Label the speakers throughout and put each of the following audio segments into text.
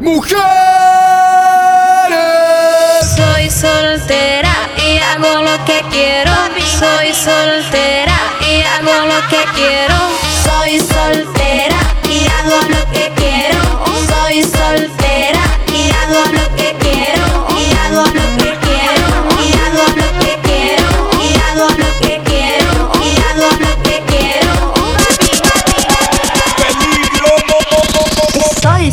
Speaker 1: mujeres.
Speaker 2: Soy soltera y hago lo que quiero. Soy soltera y hago lo que quiero. Soy soltera.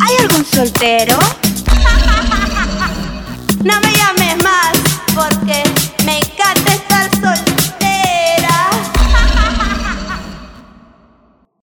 Speaker 3: ¿Hay algún soltero?